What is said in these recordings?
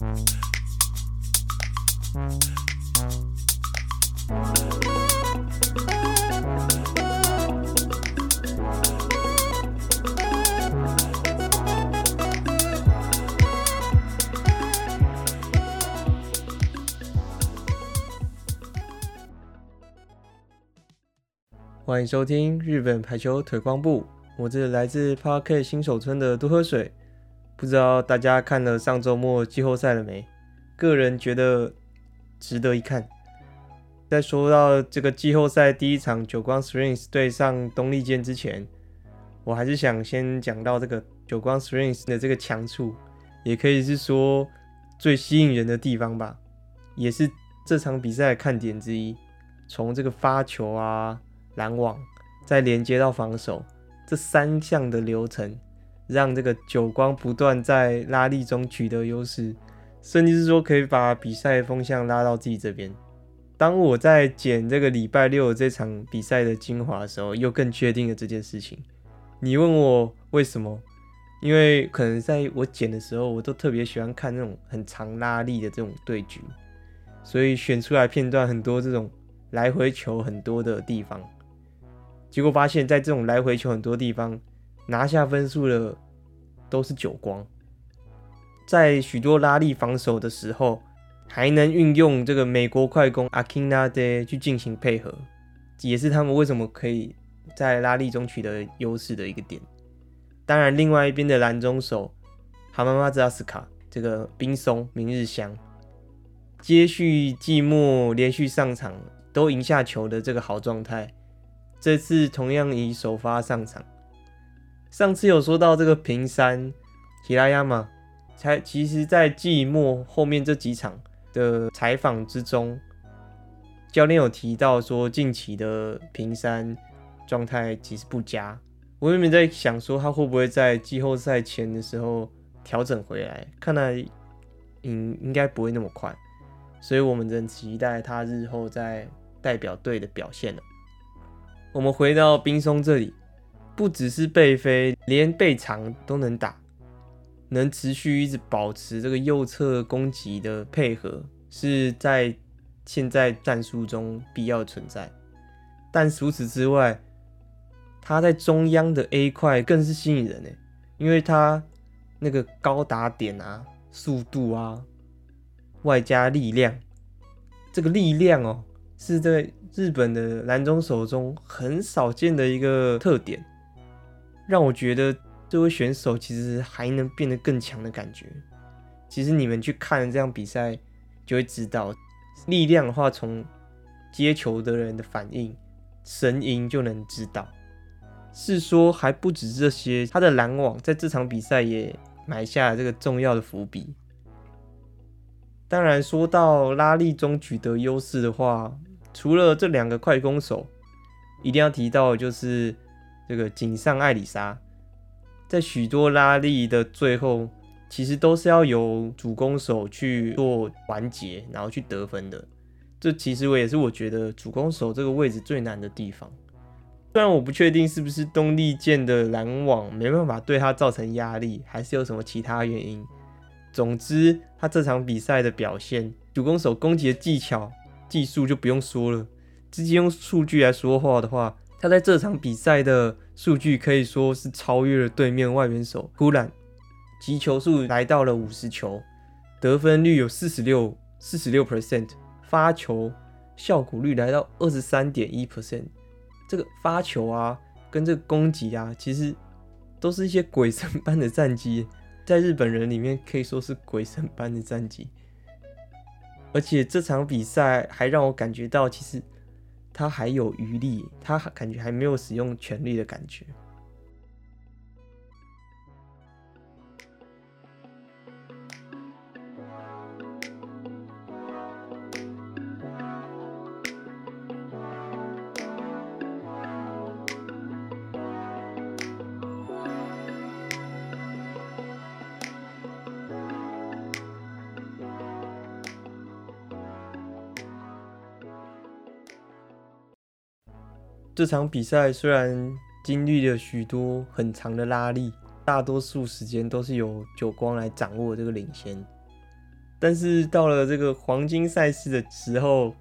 欢迎收听日本排球腿光部，我是来自 Park 新手村的多喝水。不知道大家看了上周末季后赛了没？个人觉得值得一看。在说到这个季后赛第一场久光 Springs 对上东丽箭之前，我还是想先讲到这个久光 Springs 的这个强处，也可以是说最吸引人的地方吧，也是这场比赛的看点之一。从这个发球啊。拦网，再连接到防守，这三项的流程，让这个久光不断在拉力中取得优势，甚至是说可以把比赛风向拉到自己这边。当我在剪这个礼拜六这场比赛的精华的时候，又更确定了这件事情。你问我为什么？因为可能在我剪的时候，我都特别喜欢看那种很长拉力的这种对局，所以选出来片段很多这种来回球很多的地方。结果发现，在这种来回球很多地方拿下分数的都是久光，在许多拉力防守的时候，还能运用这个美国快攻阿金纳德去进行配合，也是他们为什么可以在拉力中取得优势的一个点。当然，另外一边的蓝中手哈马马兹阿斯卡这个冰松明日香，接续季末连续上场都赢下球的这个好状态。这次同样以首发上场。上次有说到这个平山提拉亚马，才其实在季末后面这几场的采访之中，教练有提到说近期的平山状态其实不佳。我原本在想说他会不会在季后赛前的时候调整回来，看来应应该不会那么快，所以我们仍期待他日后在代表队的表现了。我们回到冰松这里，不只是背飞，连背长都能打，能持续一直保持这个右侧攻击的配合，是在现在战术中必要存在。但除此之外，他在中央的 A 块更是吸引人呢，因为他那个高打点啊、速度啊，外加力量，这个力量哦，是在。日本的蓝中手中很少见的一个特点，让我觉得这位选手其实还能变得更强的感觉。其实你们去看这样比赛，就会知道，力量的话，从接球的人的反应、声音就能知道。是说还不止这些，他的拦网在这场比赛也埋下了这个重要的伏笔。当然，说到拉力中取得优势的话，除了这两个快攻手，一定要提到就是这个井上爱里沙，在许多拉力的最后，其实都是要由主攻手去做完结，然后去得分的。这其实我也是我觉得主攻手这个位置最难的地方。虽然我不确定是不是东丽箭的拦网没办法对他造成压力，还是有什么其他原因。总之，他这场比赛的表现，主攻手攻击的技巧。技术就不用说了，直接用数据来说话的话，他在这场比赛的数据可以说是超越了对面外援手突然，击球数来到了五十球，得分率有四十六四十六 percent，发球效果率来到二十三点一 percent。这个发球啊，跟这个攻击啊，其实都是一些鬼神般的战绩，在日本人里面可以说是鬼神般的战绩。而且这场比赛还让我感觉到，其实他还有余力，他感觉还没有使用全力的感觉。这场比赛虽然经历了许多很长的拉力，大多数时间都是由久光来掌握这个领先，但是到了这个黄金赛事的时候，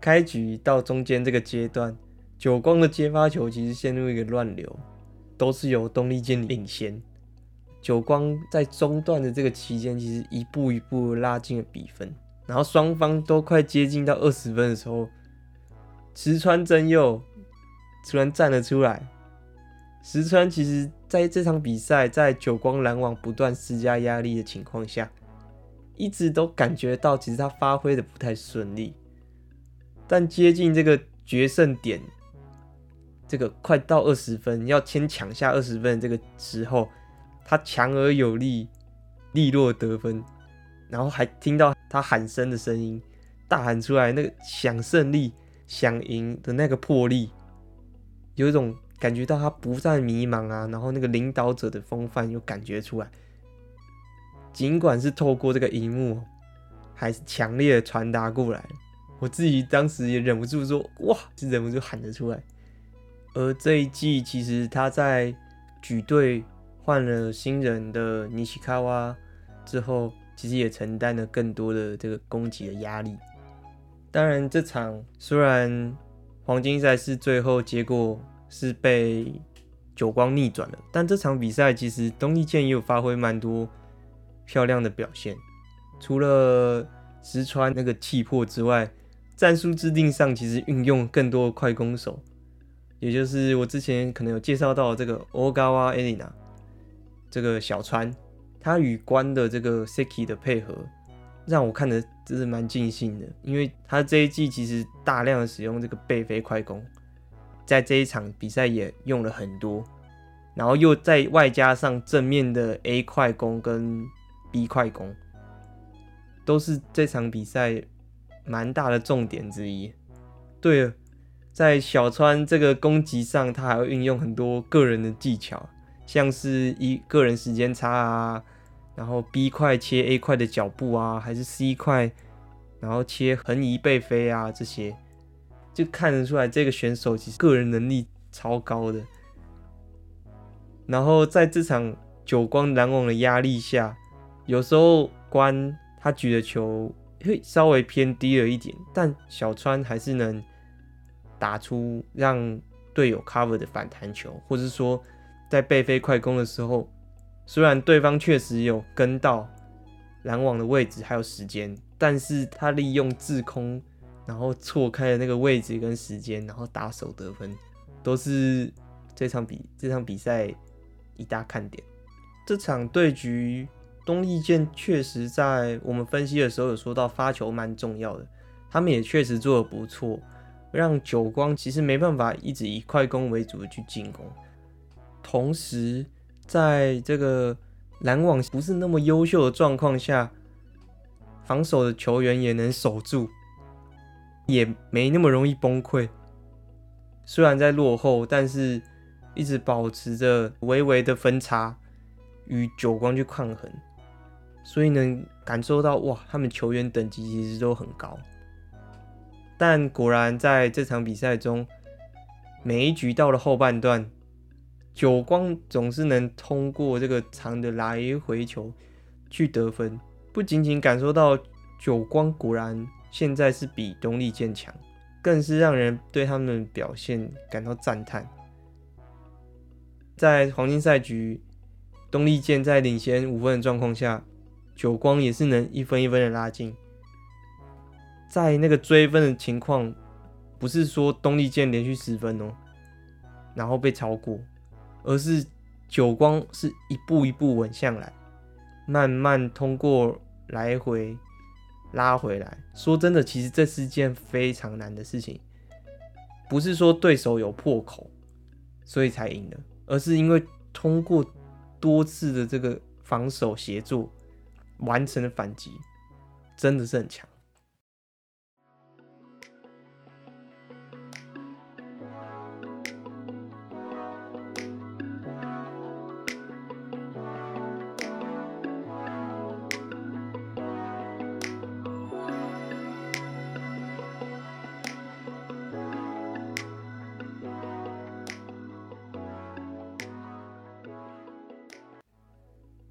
开局到中间这个阶段，久光的接发球其实陷入一个乱流，都是由东丽箭领先。久光在中段的这个期间，其实一步一步拉近了比分，然后双方都快接近到二十分的时候，石川真佑突然站了出来。石川其实在这场比赛，在久光篮网不断施加压力的情况下。一直都感觉到，其实他发挥的不太顺利，但接近这个决胜点，这个快到二十分，要先抢下二十分的这个时候，他强而有力，利落得分，然后还听到他喊声的声音，大喊出来那个想胜利、想赢的那个魄力，有一种感觉到他不再迷茫啊，然后那个领导者的风范又感觉出来。尽管是透过这个荧幕，还是强烈的传达过来。我自己当时也忍不住说：“哇！”是忍不住喊了出来。而这一季，其实他在举队换了新人的尼西卡哇之后，其实也承担了更多的这个攻击的压力。当然，这场虽然黄金赛是最后结果是被久光逆转了，但这场比赛其实东丽箭也有发挥蛮多。漂亮的表现，除了石川那个气魄之外，战术制定上其实运用更多快攻手，也就是我之前可能有介绍到这个 Ogawa Erina 这个小川，他与关的这个 Seki 的配合，让我看的真是蛮尽兴的，因为他这一季其实大量的使用这个背飞快攻，在这一场比赛也用了很多，然后又再外加上正面的 A 快攻跟 B 快攻都是这场比赛蛮大的重点之一。对了，在小川这个攻击上，他还会运用很多个人的技巧，像是一个人时间差啊，然后 B 快切 A 快的脚步啊，还是 C 快，然后切横移背飞啊，这些就看得出来这个选手其实个人能力超高的。然后在这场久光拦网的压力下。有时候关他举的球会稍微偏低了一点，但小川还是能打出让队友 cover 的反弹球，或者说在背飞快攻的时候，虽然对方确实有跟到拦网的位置还有时间，但是他利用滞空，然后错开了那个位置跟时间，然后打手得分，都是这场比这场比赛一大看点。这场对局。东丽健确实在我们分析的时候有说到发球蛮重要的，他们也确实做得不错，让久光其实没办法一直以快攻为主的去进攻。同时，在这个拦网不是那么优秀的状况下，防守的球员也能守住，也没那么容易崩溃。虽然在落后，但是一直保持着微微的分差，与九光去抗衡。所以能感受到哇，他们球员等级其实都很高。但果然在这场比赛中，每一局到了后半段，九光总是能通过这个长的来回球去得分。不仅仅感受到九光果然现在是比东丽健强，更是让人对他们表现感到赞叹。在黄金赛局，东丽健在领先五分的状况下。久光也是能一分一分的拉近，在那个追分的情况，不是说东丽健连续十分哦，然后被超过，而是久光是一步一步稳下来，慢慢通过来回拉回来。说真的，其实这是件非常难的事情，不是说对手有破口，所以才赢的，而是因为通过多次的这个防守协作。完成了反击，真的是很强。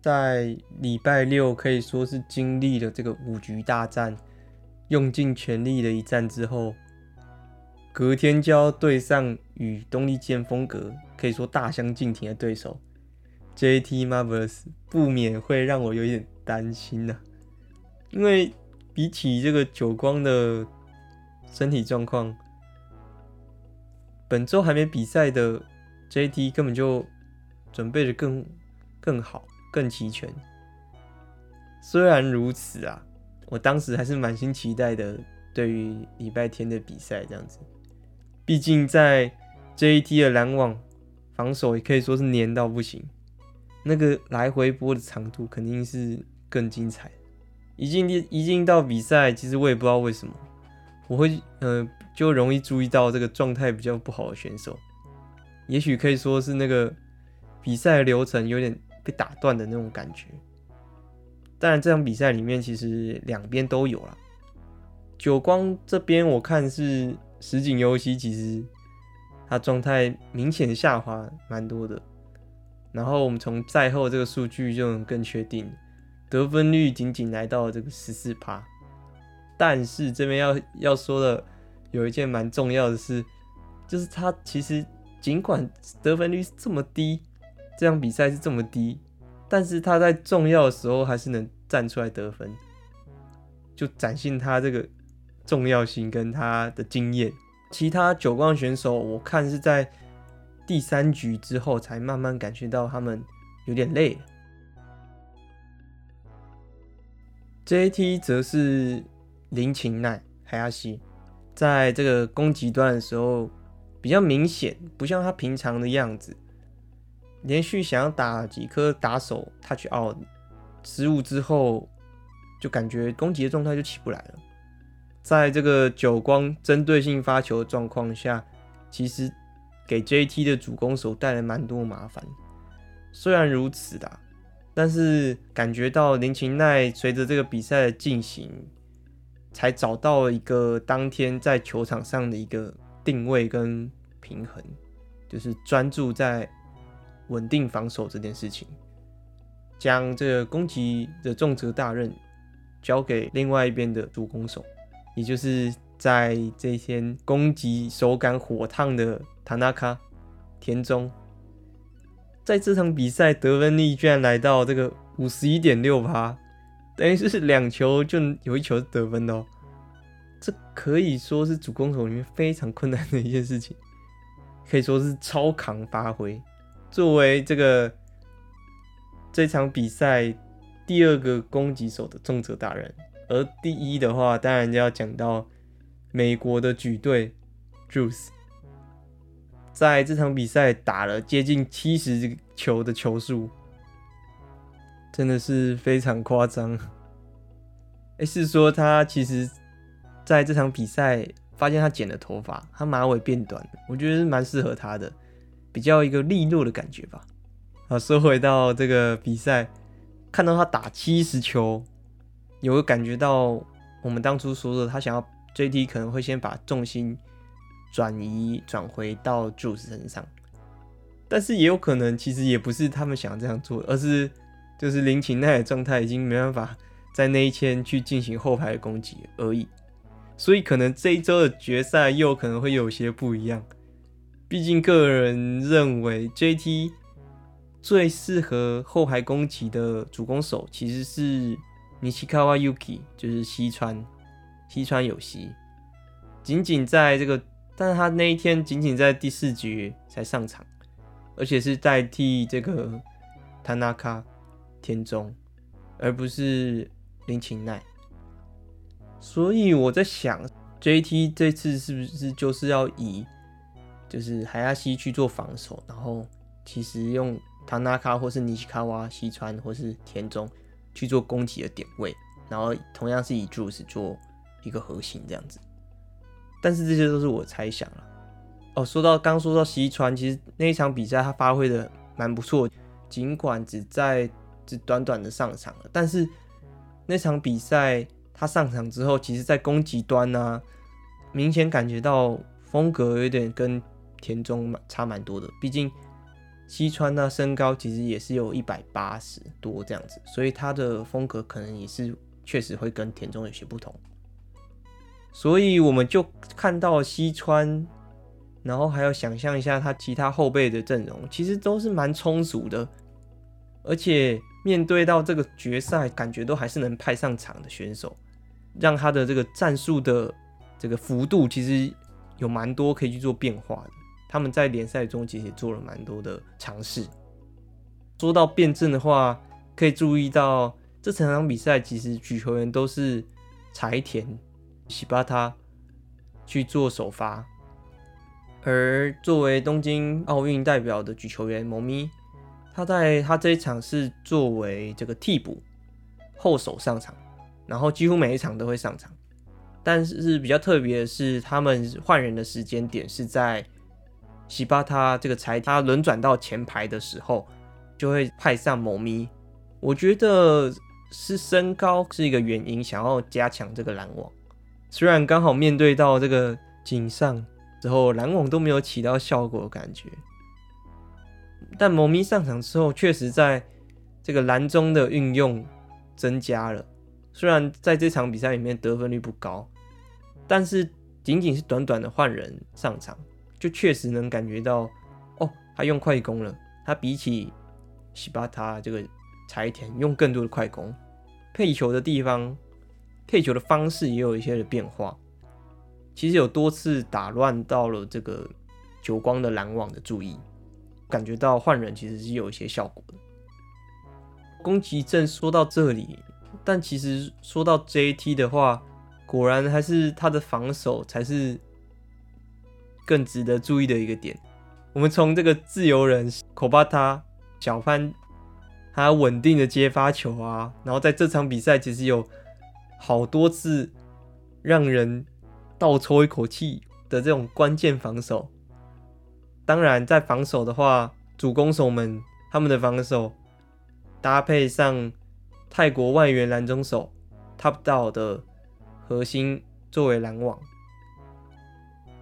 在礼拜六可以说是经历了这个五局大战，用尽全力的一战之后，隔天就要对上与东丽剑风格可以说大相径庭的对手 J T Marvels，不免会让我有点担心呐、啊。因为比起这个久光的身体状况，本周还没比赛的 JT 根本就准备的更更好。更齐全。虽然如此啊，我当时还是满心期待的。对于礼拜天的比赛，这样子，毕竟在 JT 的拦网防守也可以说是黏到不行，那个来回波的长度肯定是更精彩。一进一进到比赛，其实我也不知道为什么，我会呃就容易注意到这个状态比较不好的选手，也许可以说是那个比赛流程有点。被打断的那种感觉。当然，这场比赛里面其实两边都有了。久光这边我看是石井优希，其实他状态明显下滑蛮多的。然后我们从赛后这个数据就能更确定，得分率仅仅来到了这个十四趴。但是这边要要说的有一件蛮重要的事，就是他其实尽管得分率是这么低。这场比赛是这么低，但是他在重要的时候还是能站出来得分，就展现他这个重要性跟他的经验。其他九光选手，我看是在第三局之后才慢慢感觉到他们有点累。JT 则是林琴奈海亚西，在这个攻击端的时候比较明显，不像他平常的样子。连续想要打几颗打手 touch out 失误之后，就感觉攻击的状态就起不来了。在这个久光针对性发球的状况下，其实给 JT 的主攻手带来蛮多麻烦。虽然如此啦，但是感觉到林琴奈随着这个比赛的进行，才找到了一个当天在球场上的一个定位跟平衡，就是专注在。稳定防守这件事情，将这个攻击的重责大任交给另外一边的主攻手，也就是在这一天攻击手感火烫的塔纳卡田中，在这场比赛得分率居然来到这个五十一点六趴，等于是两球就有一球是得分的哦，这可以说是主攻手里面非常困难的一件事情，可以说是超扛发挥。作为这个这场比赛第二个攻击手的重责大人，而第一的话，当然就要讲到美国的举队 Juice，在这场比赛打了接近七十球的球数，真的是非常夸张。哎，是说他其实在这场比赛发现他剪了头发，他马尾变短，我觉得蛮适合他的。比较一个利落的感觉吧。好，说回到这个比赛，看到他打七十球，有个感觉到我们当初说的，他想要 JT 可能会先把重心转移转回到 Juice 身上，但是也有可能其实也不是他们想这样做，而是就是林琴奈的状态已经没办法在那一天去进行后排的攻击而已，所以可能这一周的决赛又可能会有些不一样。毕竟，个人认为 JT 最适合后排攻击的主攻手其实是尼西卡瓦 Yuki，就是西川西川有希。仅仅在这个，但是他那一天仅仅在第四局才上场，而且是代替这个塔纳卡田中，而不是林琴奈。所以我在想，JT 这次是不是就是要以就是海亚西去做防守，然后其实用唐纳卡或是尼西卡瓦、西川或是田中去做攻击的点位，然后同样是以 Juice 做一个核心这样子。但是这些都是我猜想了。哦，说到刚说到西川，其实那一场比赛他发挥的蛮不错，尽管只在只短短的上场了，但是那场比赛他上场之后，其实在攻击端呢、啊，明显感觉到风格有点跟田中差蛮多的，毕竟西川呢身高其实也是有一百八十多这样子，所以他的风格可能也是确实会跟田中有些不同。所以我们就看到西川，然后还要想象一下他其他后辈的阵容，其实都是蛮充足的，而且面对到这个决赛，感觉都还是能派上场的选手，让他的这个战术的这个幅度其实有蛮多可以去做变化的。他们在联赛中其实做了蛮多的尝试。说到辩证的话，可以注意到这整场比赛其实举球员都是柴田。喜巴他去做首发，而作为东京奥运代表的举球员蒙咪，他在他这一场是作为这个替补后手上场，然后几乎每一场都会上场。但是比较特别的是，他们换人的时间点是在西巴塔这个才他轮转到前排的时候，就会派上某咪。我觉得是身高是一个原因，想要加强这个拦网。虽然刚好面对到这个井上之后，拦网都没有起到效果的感觉，但某咪上场之后，确实在这个篮中的运用增加了。虽然在这场比赛里面得分率不高，但是仅仅是短短的换人上场，就确实能感觉到哦，他用快攻了。他比起西巴塔这个柴田用更多的快攻，配球的地方。配球的方式也有一些的变化，其实有多次打乱到了这个久光的拦网的注意，感觉到换人其实是有一些效果的。宫崎正说到这里，但其实说到 JT 的话，果然还是他的防守才是更值得注意的一个点。我们从这个自由人口巴塔小潘，他稳定的接发球啊，然后在这场比赛其实有。好多次让人倒抽一口气的这种关键防守，当然在防守的话，主攻手们他们的防守搭配上泰国外援拦中手 Top Down 的核心作为拦网，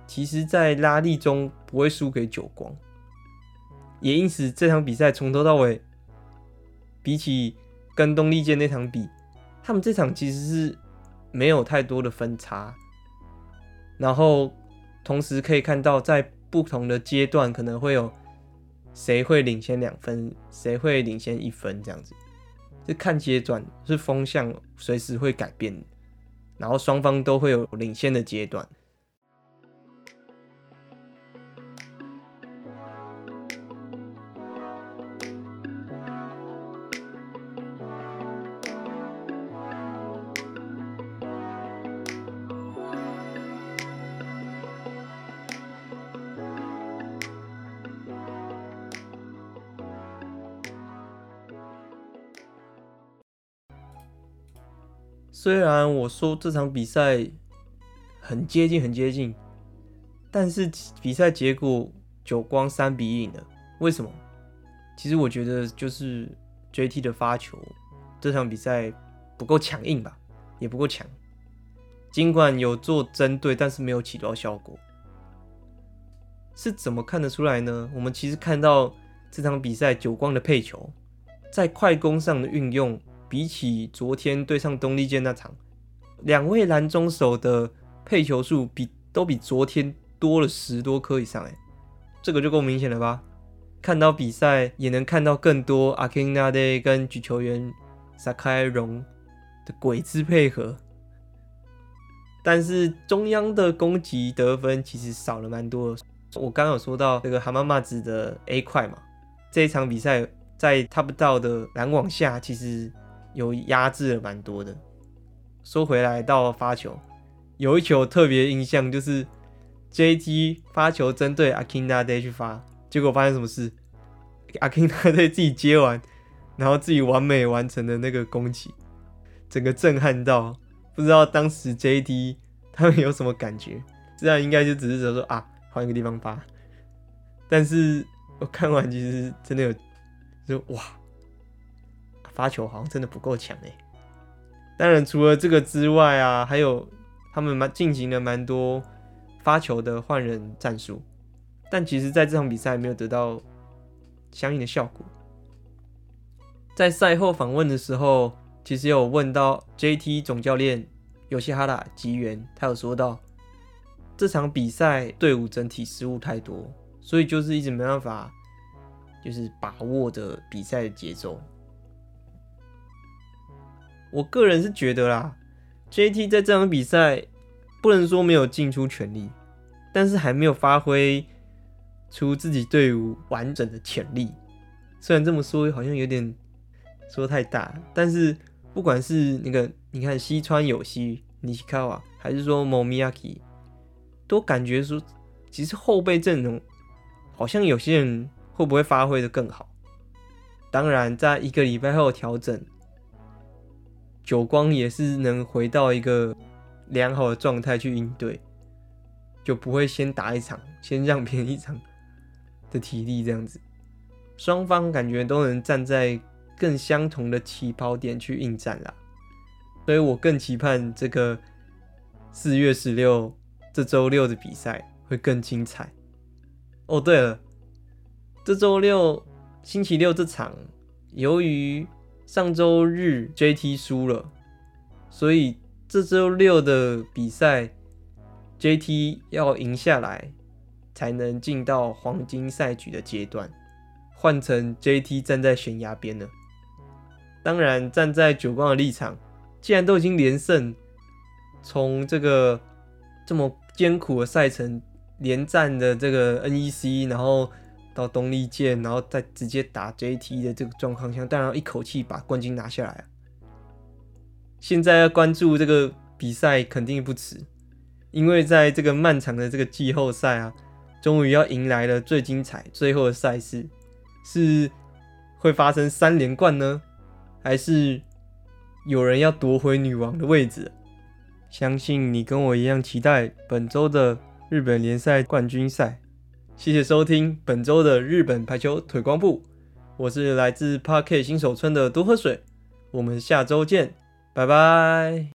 其实在拉力中不会输给久光，也因此这场比赛从头到尾，比起跟东丽健那场比。他们这场其实是没有太多的分差，然后同时可以看到，在不同的阶段可能会有谁会领先两分，谁会领先一分这样子，是看阶段，是风向随时会改变，然后双方都会有领先的阶段。虽然我说这场比赛很接近，很接近，但是比赛结果久光三比一赢了。为什么？其实我觉得就是 JT 的发球这场比赛不够强硬吧，也不够强。尽管有做针对，但是没有起到效果。是怎么看得出来呢？我们其实看到这场比赛久光的配球在快攻上的运用。比起昨天对上东丽健那场，两位拦中手的配球数比都比昨天多了十多颗以上，哎，这个就够明显了吧？看到比赛也能看到更多阿基纳德跟举球员萨开荣的鬼子配合，但是中央的攻击得分其实少了蛮多。我刚刚有说到这个蛤蟆妈子的 A 块嘛，这一场比赛在 Top Down 的拦网下，其实。有压制了蛮多的。说回来到发球，有一球特别印象，就是 JT 发球针对阿金纳德去发，结果发生什么事？阿金纳德自己接完，然后自己完美完成的那个攻击，整个震撼到，不知道当时 JT 他们有什么感觉？这样应该就只是说啊，换一个地方发。但是我看完其实真的有，就哇。发球好像真的不够强哎。当然，除了这个之外啊，还有他们蛮进行了蛮多发球的换人战术，但其实在这场比赛没有得到相应的效果。在赛后访问的时候，其实有问到 JT 总教练尤西哈拉吉原，他有说到这场比赛队伍整体失误太多，所以就是一直没办法，就是把握着比赛的节奏。我个人是觉得啦，JT 在这场比赛不能说没有尽出全力，但是还没有发挥出自己队伍完整的潜力。虽然这么说好像有点说太大，但是不管是那个你看西川有希、尼西卡瓦，还是说 Momiaki，都感觉说其实后备阵容好像有些人会不会发挥的更好。当然，在一个礼拜后调整。久光也是能回到一个良好的状态去应对，就不会先打一场，先让别人一场的体力这样子。双方感觉都能站在更相同的起跑点去应战啦，所以我更期盼这个四月十六这周六的比赛会更精彩。哦，对了，这周六星期六这场，由于上周日 JT 输了，所以这周六的比赛 JT 要赢下来，才能进到黄金赛局的阶段，换成 JT 站在悬崖边了。当然，站在久光的立场，既然都已经连胜，从这个这么艰苦的赛程连战的这个 NEC，然后。到东丽健，然后再直接打 JT 的这个状况下，当然一口气把冠军拿下来。现在要关注这个比赛肯定不迟，因为在这个漫长的这个季后赛啊，终于要迎来了最精彩最后的赛事，是会发生三连冠呢，还是有人要夺回女王的位置？相信你跟我一样期待本周的日本联赛冠军赛。谢谢收听本周的日本排球腿光部，我是来自 Park 新手村的多喝水，我们下周见，拜拜。